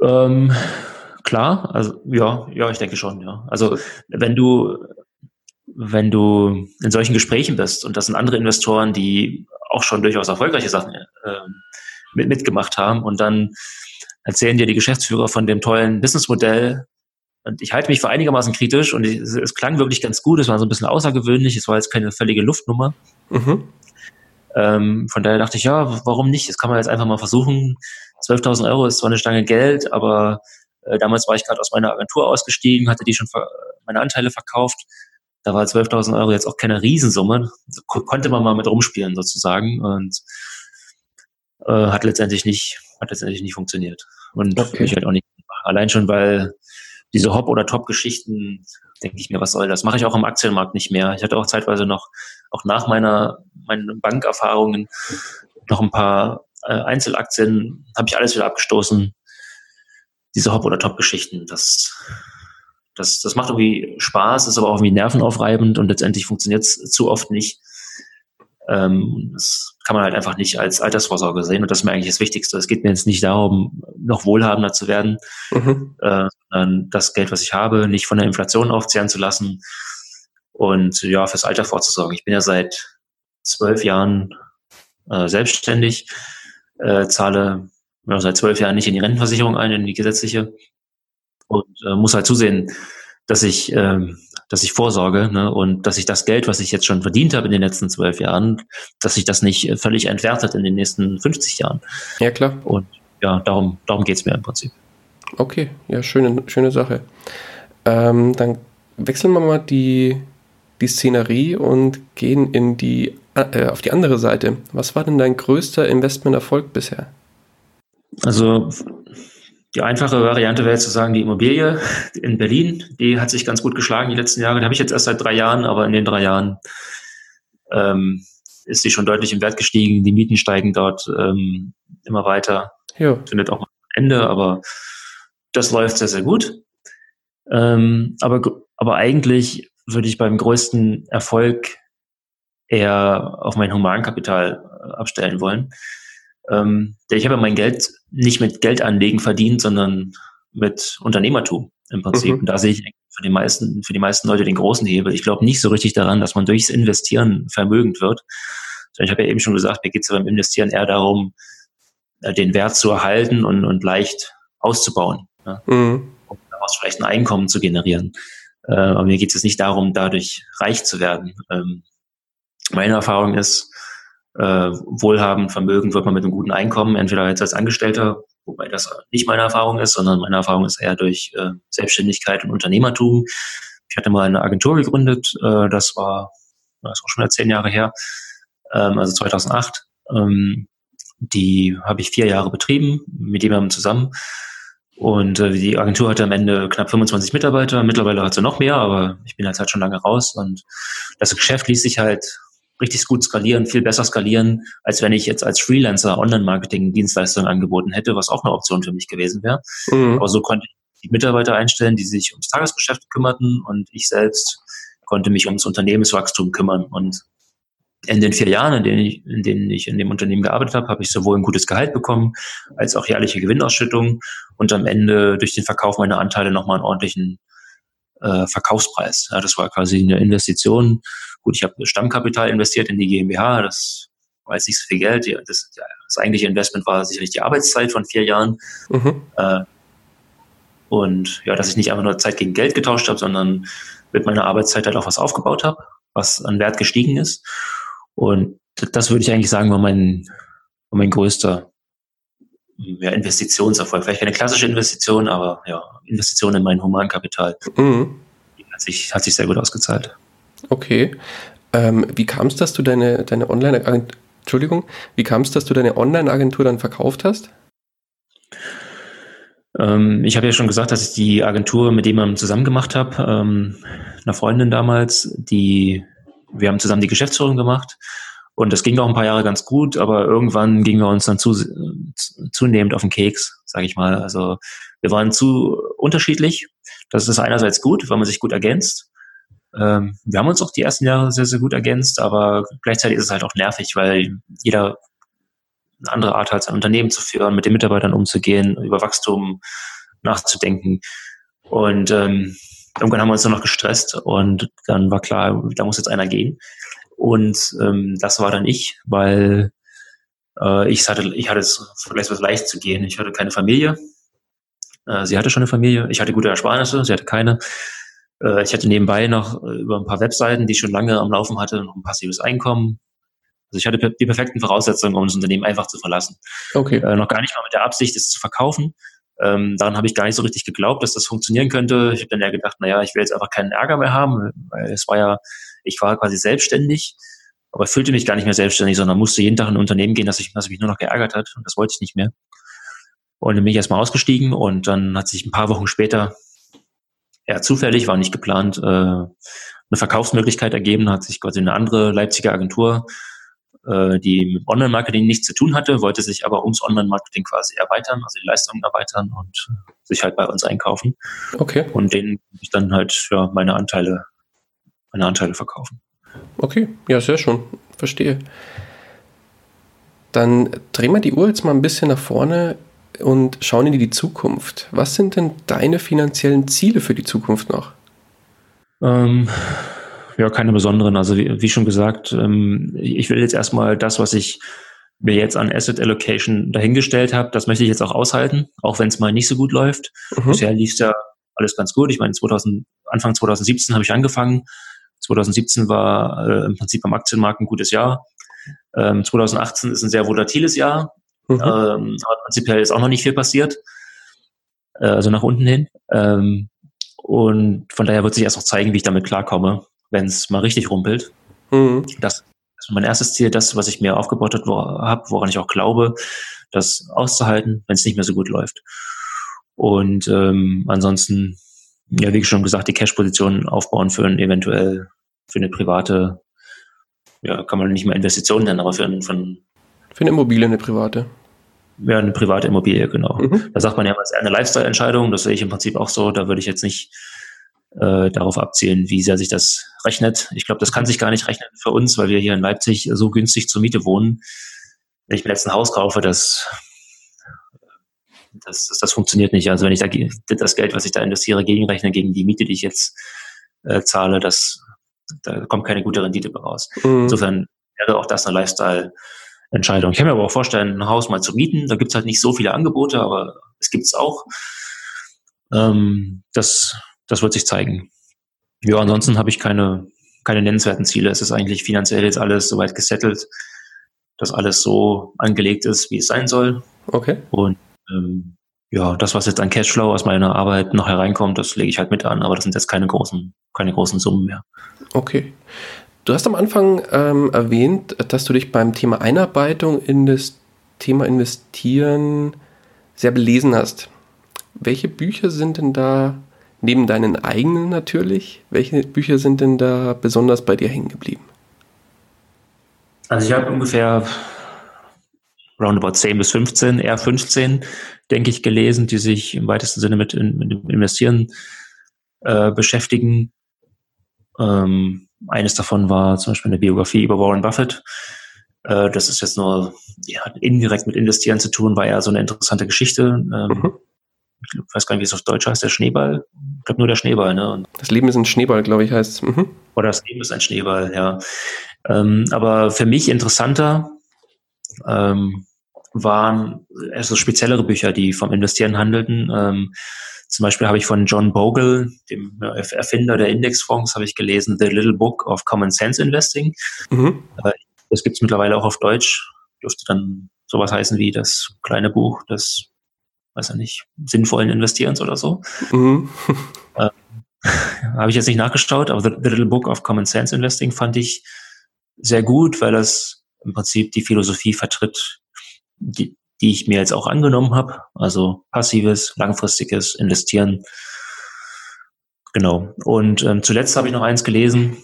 Ähm, klar, also ja, ja, ich denke schon, ja. Also wenn du, wenn du in solchen Gesprächen bist und das sind andere Investoren, die auch schon durchaus erfolgreiche Sachen äh, mit, mitgemacht haben und dann erzählen dir die Geschäftsführer von dem tollen Businessmodell und ich halte mich für einigermaßen kritisch und ich, es, es, klang wirklich ganz gut, es war so ein bisschen außergewöhnlich, es war jetzt keine völlige Luftnummer. Mhm. Ähm, von daher dachte ich, ja, warum nicht? Das kann man jetzt einfach mal versuchen. 12.000 Euro ist zwar eine Stange Geld, aber äh, damals war ich gerade aus meiner Agentur ausgestiegen, hatte die schon meine Anteile verkauft. Da war 12.000 Euro jetzt auch keine Riesensumme. Ko konnte man mal mit rumspielen sozusagen und äh, hat letztendlich nicht, hat letztendlich nicht funktioniert. Und okay. ich halt auch nicht. Allein schon, weil diese Hop- oder Top-Geschichten, denke ich mir, was soll das? Mache ich auch im Aktienmarkt nicht mehr. Ich hatte auch zeitweise noch, auch nach meiner, meinen Bankerfahrungen, noch ein paar äh, Einzelaktien, habe ich alles wieder abgestoßen. Diese Hop- oder Top-Geschichten, das, Das, das macht irgendwie Spaß, ist aber auch irgendwie nervenaufreibend und letztendlich funktioniert es zu oft nicht. Ähm, das kann man halt einfach nicht als Altersvorsorge sehen und das ist mir eigentlich das Wichtigste. Es geht mir jetzt nicht darum, noch wohlhabender zu werden, mhm. äh, sondern das Geld, was ich habe, nicht von der Inflation aufzehren zu lassen und ja, fürs Alter vorzusorgen. Ich bin ja seit zwölf Jahren äh, selbstständig, äh, zahle ja, seit zwölf Jahren nicht in die Rentenversicherung ein, in die gesetzliche und äh, muss halt zusehen, dass ich, ähm, dass ich vorsorge ne, und dass ich das Geld, was ich jetzt schon verdient habe in den letzten zwölf Jahren, dass sich das nicht völlig entwertet in den nächsten 50 Jahren. Ja, klar. Und ja, darum, darum geht's mir im Prinzip. Okay, ja, schöne, schöne Sache. Ähm, dann wechseln wir mal die, die Szenerie und gehen in die, äh, auf die andere Seite. Was war denn dein größter Investmenterfolg bisher? Also die einfache Variante wäre jetzt zu sagen, die Immobilie in Berlin, die hat sich ganz gut geschlagen die letzten Jahre. Die habe ich jetzt erst seit drei Jahren, aber in den drei Jahren ähm, ist sie schon deutlich im Wert gestiegen. Die Mieten steigen dort ähm, immer weiter. Ja. Findet auch mal ein Ende, aber das läuft sehr, sehr gut. Ähm, aber, aber eigentlich würde ich beim größten Erfolg eher auf mein Humankapital äh, abstellen wollen. Ähm, ich habe mein Geld nicht mit Geldanlegen verdient, sondern mit Unternehmertum im Prinzip. Mhm. Und da sehe ich für die meisten, für die meisten Leute den großen Hebel. Ich glaube nicht so richtig daran, dass man durchs Investieren vermögend wird. Ich habe ja eben schon gesagt, mir geht es beim Investieren eher darum, äh, den Wert zu erhalten und, und leicht auszubauen. Ja? Mhm. Um daraus vielleicht ein Einkommen zu generieren. Äh, aber mir geht es nicht darum, dadurch reich zu werden. Ähm, meine Erfahrung ist, äh, wohlhabend, vermögend wird man mit einem guten Einkommen, entweder jetzt als Angestellter, wobei das nicht meine Erfahrung ist, sondern meine Erfahrung ist eher durch äh, Selbstständigkeit und Unternehmertum. Ich hatte mal eine Agentur gegründet, äh, das war, das ist auch schon zehn Jahre her, ähm, also 2008. Ähm, die habe ich vier Jahre betrieben, mit jemandem zusammen. Und äh, die Agentur hatte am Ende knapp 25 Mitarbeiter. Mittlerweile hat sie noch mehr, aber ich bin jetzt halt schon lange raus. Und das Geschäft ließ sich halt richtig gut skalieren, viel besser skalieren, als wenn ich jetzt als Freelancer Online-Marketing-Dienstleistungen angeboten hätte, was auch eine Option für mich gewesen wäre. Mhm. Aber so konnte ich die Mitarbeiter einstellen, die sich ums Tagesgeschäft kümmerten und ich selbst konnte mich ums Unternehmenswachstum kümmern. Und in den vier Jahren, in denen ich in, denen ich in dem Unternehmen gearbeitet habe, habe ich sowohl ein gutes Gehalt bekommen, als auch jährliche Gewinnausschüttung und am Ende durch den Verkauf meiner Anteile nochmal einen ordentlichen äh, Verkaufspreis. Ja, das war quasi eine Investition Gut, ich habe Stammkapital investiert in die GmbH, das war jetzt nicht so viel Geld. Das, das eigentliche Investment war sicherlich die Arbeitszeit von vier Jahren. Mhm. Äh, und ja, dass ich nicht einfach nur Zeit gegen Geld getauscht habe, sondern mit meiner Arbeitszeit halt auch was aufgebaut habe, was an Wert gestiegen ist. Und das würde ich eigentlich sagen, war mein, war mein größter ja, Investitionserfolg. Vielleicht keine klassische Investition, aber ja, Investition in mein Humankapital. Mhm. Hat, sich, hat sich sehr gut ausgezahlt. Okay. Ähm, wie kam es, dass du deine, deine Online Entschuldigung, wie kam es, dass du deine Online-Agentur dann verkauft hast? Ähm, ich habe ja schon gesagt, dass ich die Agentur mit jemandem zusammen gemacht habe, ähm, einer Freundin damals, die wir haben zusammen die Geschäftsführung gemacht und das ging auch ein paar Jahre ganz gut, aber irgendwann gingen wir uns dann zu, zunehmend auf den Keks, sage ich mal. Also wir waren zu unterschiedlich. Das ist einerseits gut, weil man sich gut ergänzt. Ähm, wir haben uns auch die ersten Jahre sehr, sehr gut ergänzt, aber gleichzeitig ist es halt auch nervig, weil jeder eine andere Art hat, sein Unternehmen zu führen, mit den Mitarbeitern umzugehen, über Wachstum nachzudenken. Und ähm, irgendwann haben wir uns nur noch gestresst und dann war klar, da muss jetzt einer gehen. Und ähm, das war dann ich, weil äh, ich hatte, ich hatte es vielleicht was leicht zu gehen. Ich hatte keine Familie. Äh, sie hatte schon eine Familie. Ich hatte gute Ersparnisse, sie hatte keine. Äh, ich hatte nebenbei noch äh, über ein paar Webseiten, die ich schon lange am Laufen hatte, noch ein passives Einkommen. Also ich hatte die perfekten Voraussetzungen, um das Unternehmen einfach zu verlassen. Okay. Äh, noch gar nicht mal mit der Absicht, es zu verkaufen. Ähm, daran habe ich gar nicht so richtig geglaubt, dass das funktionieren könnte. Ich habe dann ja gedacht, naja, ich will jetzt einfach keinen Ärger mehr haben, weil es war ja, ich war quasi selbstständig, aber fühlte mich gar nicht mehr selbstständig, sondern musste jeden Tag in ein Unternehmen gehen, das, ich, mich nur noch geärgert hat und das wollte ich nicht mehr. Und dann bin ich erstmal ausgestiegen und dann hat sich ein paar Wochen später eher zufällig, war nicht geplant, äh, eine Verkaufsmöglichkeit ergeben, hat sich quasi eine andere Leipziger Agentur äh, die mit Online-Marketing nichts zu tun hatte, wollte sich aber ums Online-Marketing quasi erweitern, also die Leistungen erweitern und sich halt bei uns einkaufen. Okay. Und denen ich dann halt ja, meine Anteile, meine Anteile verkaufen. Okay, ja, sehr schön. Verstehe. Dann drehen wir die Uhr jetzt mal ein bisschen nach vorne und schauen in die Zukunft. Was sind denn deine finanziellen Ziele für die Zukunft noch? Ähm, ja, keine besonderen. Also wie, wie schon gesagt, ähm, ich will jetzt erstmal das, was ich mir jetzt an Asset Allocation dahingestellt habe, das möchte ich jetzt auch aushalten, auch wenn es mal nicht so gut läuft. Mhm. Bisher lief es ja alles ganz gut. Ich meine, 2000, Anfang 2017 habe ich angefangen. 2017 war äh, im Prinzip am Aktienmarkt ein gutes Jahr. Ähm, 2018 ist ein sehr volatiles Jahr. Mhm. Ähm, aber prinzipiell ist auch noch nicht viel passiert. Äh, also nach unten hin. Ähm, und von daher wird sich erst noch zeigen, wie ich damit klarkomme wenn es mal richtig rumpelt. Mhm. Das ist mein erstes Ziel, das, was ich mir aufgebaut habe, woran ich auch glaube, das auszuhalten, wenn es nicht mehr so gut läuft. Und ähm, ansonsten, ja, wie schon gesagt, die Cash-Position aufbauen für ein eventuell für eine private, ja, kann man nicht mehr Investition nennen, aber für, ein, für, ein, für eine Immobilie, eine private. Ja, eine private Immobilie, genau. Mhm. Da sagt man ja, es ist eine Lifestyle-Entscheidung, das sehe ich im Prinzip auch so. Da würde ich jetzt nicht äh, darauf abzielen, wie sehr sich das rechnet. Ich glaube, das kann sich gar nicht rechnen für uns, weil wir hier in Leipzig so günstig zur Miete wohnen. Wenn ich mir jetzt ein Haus kaufe, das, das, das, das funktioniert nicht. Also wenn ich da das Geld, was ich da investiere, gegenrechne gegen die Miete, die ich jetzt äh, zahle, das, da kommt keine gute Rendite raus. Mhm. Insofern wäre auch das eine Lifestyle-Entscheidung. Ich kann mir aber auch vorstellen, ein Haus mal zu mieten. Da gibt es halt nicht so viele Angebote, aber es gibt es auch. Ähm, das das wird sich zeigen. Ja, ansonsten habe ich keine, keine nennenswerten Ziele. Es ist eigentlich finanziell jetzt alles soweit gesettelt, dass alles so angelegt ist, wie es sein soll. Okay. Und ähm, ja, das, was jetzt an Cashflow aus meiner Arbeit noch hereinkommt, das lege ich halt mit an, aber das sind jetzt keine großen, keine großen Summen mehr. Okay. Du hast am Anfang ähm, erwähnt, dass du dich beim Thema Einarbeitung in das Thema Investieren sehr belesen hast. Welche Bücher sind denn da Neben deinen eigenen natürlich, welche Bücher sind denn da besonders bei dir hängen geblieben? Also ich habe ungefähr roundabout 10 bis 15, eher 15, denke ich, gelesen, die sich im weitesten Sinne mit, in, mit dem Investieren äh, beschäftigen. Ähm, eines davon war zum Beispiel eine Biografie über Warren Buffett. Äh, das ist jetzt nur ja, indirekt mit Investieren zu tun, war eher so eine interessante Geschichte. Ähm, mhm ich weiß gar nicht, wie es auf Deutsch heißt, der Schneeball. Ich glaube nur der Schneeball, ne? Und das Leben ist ein Schneeball, glaube ich, heißt es. Mhm. Oder das Leben ist ein Schneeball, ja. Ähm, aber für mich interessanter ähm, waren also speziellere Bücher, die vom Investieren handelten. Ähm, zum Beispiel habe ich von John Bogle, dem Erfinder der Indexfonds, habe ich gelesen The Little Book of Common Sense Investing. Mhm. Äh, das gibt es mittlerweile auch auf Deutsch. Dürfte dann sowas heißen wie das kleine Buch, das weiß ja nicht, sinnvollen Investierens oder so. Mhm. <laughs> Ähm, <laughs> Habe ich jetzt nicht nachgeschaut, aber The, The Little Book of Common Sense Investing fand ich sehr gut, weil das im Prinzip die Philosophie vertritt, die, die ich mir jetzt auch angenommen habe. Also passives, langfristiges Investieren. Genau. Und ähm, zuletzt habe ich noch eins gelesen.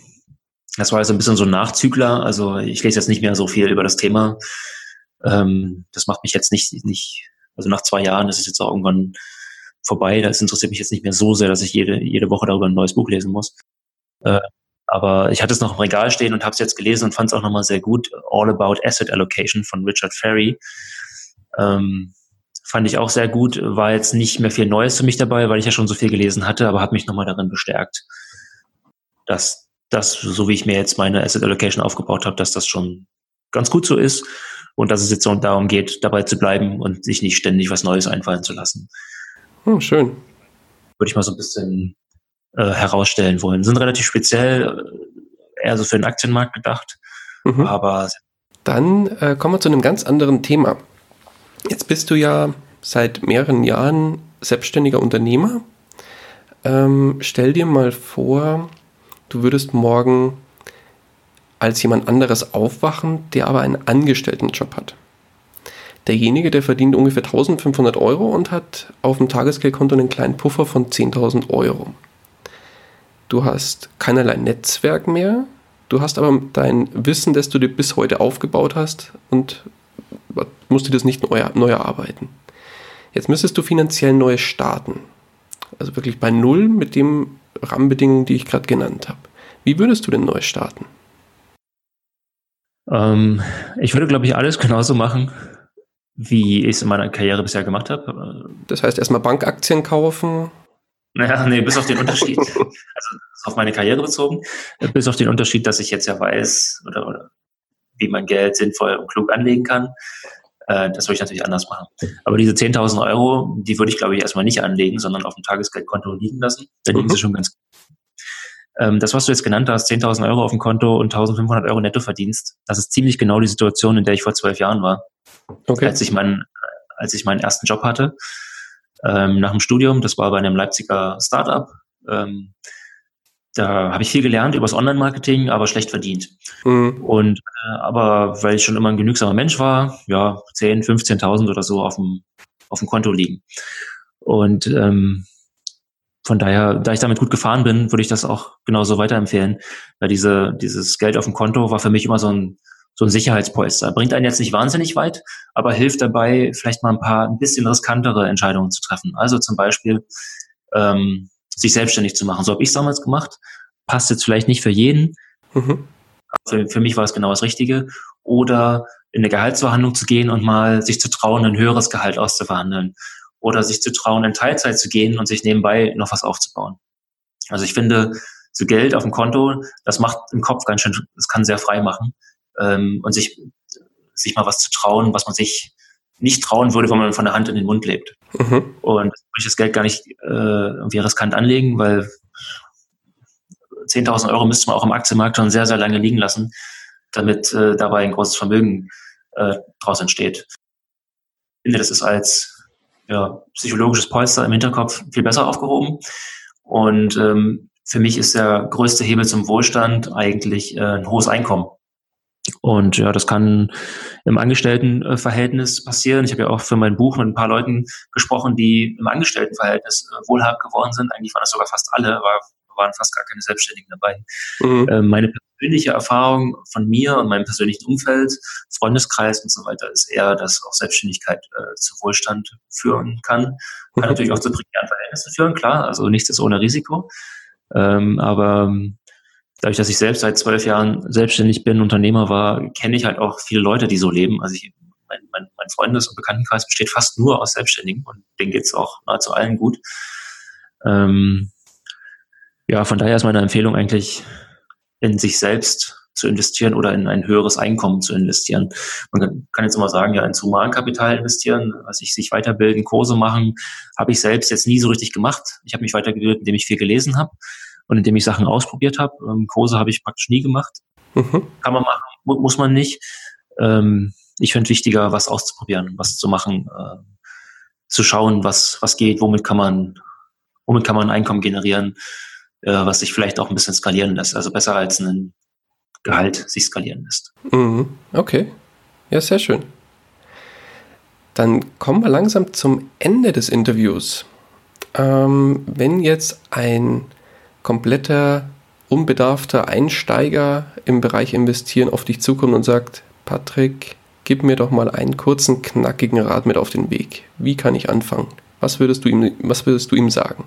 Das war jetzt ein bisschen so ein Nachzügler. Also ich lese jetzt nicht mehr so viel über das Thema. Ähm, das macht mich jetzt nicht, nicht also nach zwei Jahren ist es jetzt auch irgendwann vorbei. Das interessiert mich jetzt nicht mehr so sehr, dass ich jede, jede Woche darüber ein neues Buch lesen muss. Äh, aber ich hatte es noch im Regal stehen und habe es jetzt gelesen und fand es auch nochmal sehr gut. All About Asset Allocation von Richard Ferry. Ähm, fand ich auch sehr gut. War jetzt nicht mehr viel Neues für mich dabei, weil ich ja schon so viel gelesen hatte, aber hat mich nochmal darin bestärkt, dass das, so wie ich mir jetzt meine Asset Allocation aufgebaut habe, dass das schon ganz gut so ist und dass es jetzt so darum geht, dabei zu bleiben und sich nicht ständig was Neues einfallen zu lassen. Hm, schön. Würde ich mal so ein bisschen äh, herausstellen wollen. Sind relativ speziell äh, eher so für den Aktienmarkt gedacht, mhm. aber dann äh, kommen wir zu einem ganz anderen Thema. Jetzt bist du ja seit mehreren Jahren selbstständiger Unternehmer. Ähm, stell dir mal vor, du würdest morgen als jemand anderes aufwachen, der aber einen Angestelltenjob hat. Derjenige, der verdient ungefähr 1500 Euro und hat auf dem Tagesgeldkonto einen kleinen Puffer von 10.000 Euro. Du hast keinerlei Netzwerk mehr, Du hast aber dein Wissen, das du dir bis heute aufgebaut hast und musst dir das nicht neu, neu erarbeiten. Jetzt müsstest du finanziell neu starten. Also wirklich bei Null mit den Rahmenbedingungen, die ich gerade genannt habe. Wie würdest du denn neu starten? Ähm, ich würde, glaube ich, alles <laughs> genauso machen, wie ich es in meiner Karriere bisher gemacht habe. Das heißt, erstmal Bankaktien kaufen. Naja, nee, bis auf den Unterschied, <laughs> also auf meine Karriere bezogen, bis auf den Unterschied, dass ich jetzt ja weiß, oder, oder wie man Geld sinnvoll und klug anlegen kann. Äh, das würde ich natürlich anders machen. Aber diese 10.000 Euro, die würde ich, glaube ich, erstmal nicht anlegen, sondern auf dem Tagesgeldkonto liegen lassen. Da liegen mhm. sie schon ganz gut. Ähm, das, was du jetzt genannt hast, 10.000 Euro auf dem Konto und 1.500 Euro Nettoverdienst, das ist ziemlich genau die Situation, in der ich vor zwölf Jahren war. Okay. Als ich meinen, als ich meinen ersten Job hatte, ähm, nach dem Studium, das war bei einem Leipziger Startup. Ähm, da habe ich viel gelernt über das Online-Marketing, aber schlecht verdient. Mhm. Und äh, aber weil ich schon immer ein genügsamer Mensch war, ja, 10, 15.000 oder so auf dem, auf dem Konto liegen. Und ähm, von daher, da ich damit gut gefahren bin, würde ich das auch genauso weiterempfehlen. Weil diese, dieses Geld auf dem Konto war für mich immer so ein, so ein Sicherheitspolster. Bringt einen jetzt nicht wahnsinnig weit, aber hilft dabei, vielleicht mal ein paar ein bisschen riskantere Entscheidungen zu treffen. Also zum Beispiel ähm, sich selbstständig zu machen. So habe ich es damals gemacht. Passt jetzt vielleicht nicht für jeden. Mhm. Für, für mich war es genau das Richtige. Oder in eine Gehaltsverhandlung zu gehen und mal sich zu trauen, ein höheres Gehalt auszuverhandeln oder sich zu trauen, in Teilzeit zu gehen und sich nebenbei noch was aufzubauen. Also ich finde, so Geld auf dem Konto, das macht im Kopf ganz schön, das kann sehr frei machen ähm, und sich, sich mal was zu trauen, was man sich nicht trauen würde, wenn man von der Hand in den Mund lebt. Mhm. Und würde ich das Geld gar nicht äh, irgendwie riskant anlegen, weil 10.000 Euro müsste man auch im Aktienmarkt schon sehr, sehr lange liegen lassen, damit äh, dabei ein großes Vermögen äh, daraus entsteht. Ich finde, das ist als ja, psychologisches Polster im Hinterkopf viel besser aufgehoben. Und ähm, für mich ist der größte Hebel zum Wohlstand eigentlich äh, ein hohes Einkommen. Und ja, das kann im Angestelltenverhältnis passieren. Ich habe ja auch für mein Buch mit ein paar Leuten gesprochen, die im Angestelltenverhältnis äh, wohlhabend geworden sind. Eigentlich waren das sogar fast alle, aber waren fast gar keine Selbstständigen dabei. Mhm. Ähm, meine persönliche Erfahrung von mir und meinem persönlichen Umfeld, Freundeskreis und so weiter, ist eher, dass auch Selbstständigkeit äh, zu Wohlstand führen kann. Kann mhm. natürlich auch zu prekären Verhältnissen führen, klar. Also nichts ist ohne Risiko. Ähm, aber ähm, dadurch, dass ich selbst seit zwölf Jahren selbstständig bin, Unternehmer war, kenne ich halt auch viele Leute, die so leben. Also ich, mein, mein, mein Freundes- und Bekanntenkreis besteht fast nur aus Selbstständigen und denen geht's auch nahezu allen gut. Ähm, ja, von daher ist meine Empfehlung eigentlich, in sich selbst zu investieren oder in ein höheres Einkommen zu investieren. Man kann jetzt immer sagen, ja, ins Humankapital investieren, was ich sich weiterbilden, Kurse machen, habe ich selbst jetzt nie so richtig gemacht. Ich habe mich weitergebildet, indem ich viel gelesen habe und indem ich Sachen ausprobiert habe. Ähm, Kurse habe ich praktisch nie gemacht. Mhm. Kann man machen, muss man nicht. Ähm, ich finde wichtiger, was auszuprobieren, was zu machen, äh, zu schauen, was, was geht, womit kann man, womit kann man Einkommen generieren äh, was sich vielleicht auch ein bisschen skalieren lässt. Also besser als ein Gehalt sich skalieren lässt. Mhm. Okay. Ja, sehr schön. Dann kommen wir langsam zum Ende des Interviews. Ähm, wenn jetzt ein kompletter, unbedarfter Einsteiger im Bereich Investieren auf dich zukommt und sagt, Patrick, gib mir doch mal einen kurzen, knackigen Rat mit auf den Weg. Wie kann ich anfangen? Was würdest du ihm, was würdest du ihm sagen?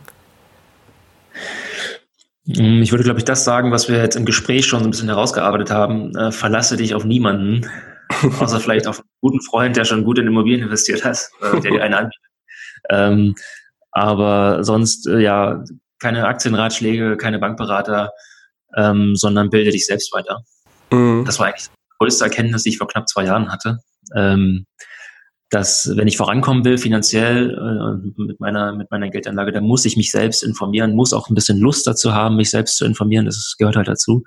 Mm, ich würde, glaube ich, das sagen, was wir jetzt im Gespräch schon so ein bisschen herausgearbeitet haben. Äh, verlasse dich auf niemanden, <laughs> außer vielleicht auf einen guten Freund, der schon gut in Immobilien investiert hat, äh, der dir eine anbietet. Ähm, aber sonst, äh, ja, keine Aktienratschläge, keine Bankberater, ähm, sondern bilde dich selbst weiter. Mhm. Das war eigentlich die größte Erkenntnis, die ich vor knapp zwei Jahren hatte. Ähm, dass wenn ich vorankommen will finanziell äh, mit meiner mit meiner Geldanlage, dann muss ich mich selbst informieren, muss auch ein bisschen Lust dazu haben, mich selbst zu informieren. Das gehört halt dazu.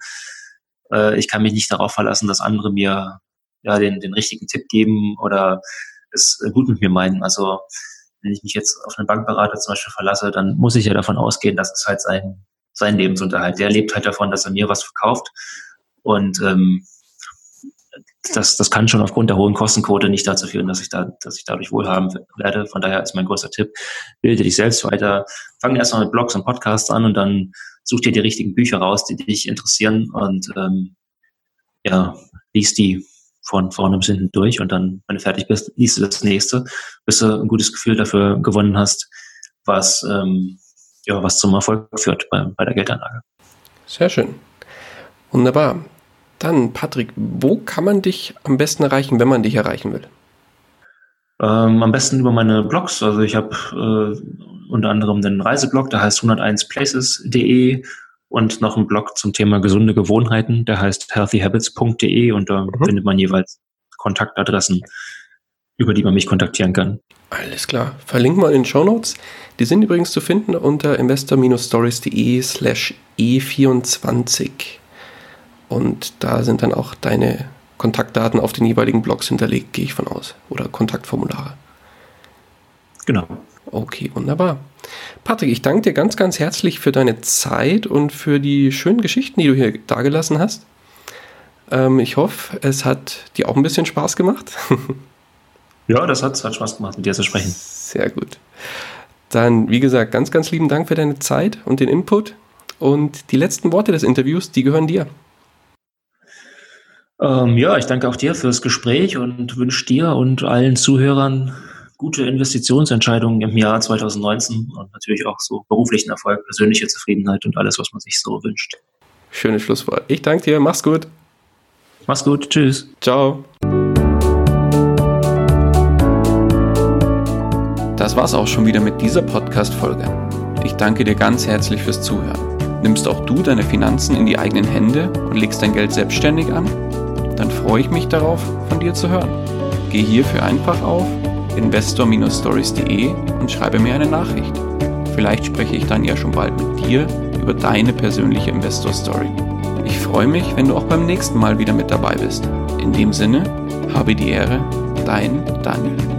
Äh, ich kann mich nicht darauf verlassen, dass andere mir ja den den richtigen Tipp geben oder es gut mit mir meinen. Also wenn ich mich jetzt auf einen Bankberater zum Beispiel verlasse, dann muss ich ja davon ausgehen, dass es halt sein sein Lebensunterhalt. Der lebt halt davon, dass er mir was verkauft und ähm, das, das kann schon aufgrund der hohen Kostenquote nicht dazu führen, dass ich da, dass ich dadurch wohlhaben werde. Von daher ist mein größter Tipp, bilde dich selbst weiter. Fang erstmal mit Blogs und Podcasts an und dann such dir die richtigen Bücher raus, die dich interessieren und ähm, ja, liest die von vorne bis hinten durch und dann, wenn du fertig bist, liest du das nächste, bis du ein gutes Gefühl dafür gewonnen hast, was, ähm, ja, was zum Erfolg führt bei, bei der Geldanlage. Sehr schön. Wunderbar. Dann, Patrick, wo kann man dich am besten erreichen, wenn man dich erreichen will? Ähm, am besten über meine Blogs. Also ich habe äh, unter anderem den Reiseblog, der heißt 101places.de und noch einen Blog zum Thema gesunde Gewohnheiten, der heißt healthyhabits.de und da mhm. findet man jeweils Kontaktadressen, über die man mich kontaktieren kann. Alles klar. Verlinken wir in den Show Notes. Die sind übrigens zu finden unter investor-stories.de slash e24. Und da sind dann auch deine Kontaktdaten auf den jeweiligen Blogs hinterlegt, gehe ich von aus. Oder Kontaktformulare. Genau. Okay, wunderbar. Patrick, ich danke dir ganz, ganz herzlich für deine Zeit und für die schönen Geschichten, die du hier dargelassen hast. Ähm, ich hoffe, es hat dir auch ein bisschen Spaß gemacht. <laughs> ja, das hat, hat Spaß gemacht, mit dir zu sprechen. Sehr gut. Dann, wie gesagt, ganz, ganz lieben Dank für deine Zeit und den Input. Und die letzten Worte des Interviews, die gehören dir. Ähm, ja, ich danke auch dir fürs Gespräch und wünsche dir und allen Zuhörern gute Investitionsentscheidungen im Jahr 2019 und natürlich auch so beruflichen Erfolg, persönliche Zufriedenheit und alles, was man sich so wünscht. Schönes Schlusswort. Ich danke dir. Mach's gut. Mach's gut. Tschüss. Ciao. Das war's auch schon wieder mit dieser Podcast-Folge. Ich danke dir ganz herzlich fürs Zuhören. Nimmst auch du deine Finanzen in die eigenen Hände und legst dein Geld selbstständig an? Dann freue ich mich darauf, von dir zu hören. Geh hierfür einfach auf investor-stories.de und schreibe mir eine Nachricht. Vielleicht spreche ich dann ja schon bald mit dir über deine persönliche Investor Story. Ich freue mich, wenn du auch beim nächsten Mal wieder mit dabei bist. In dem Sinne, habe die Ehre, dein Daniel.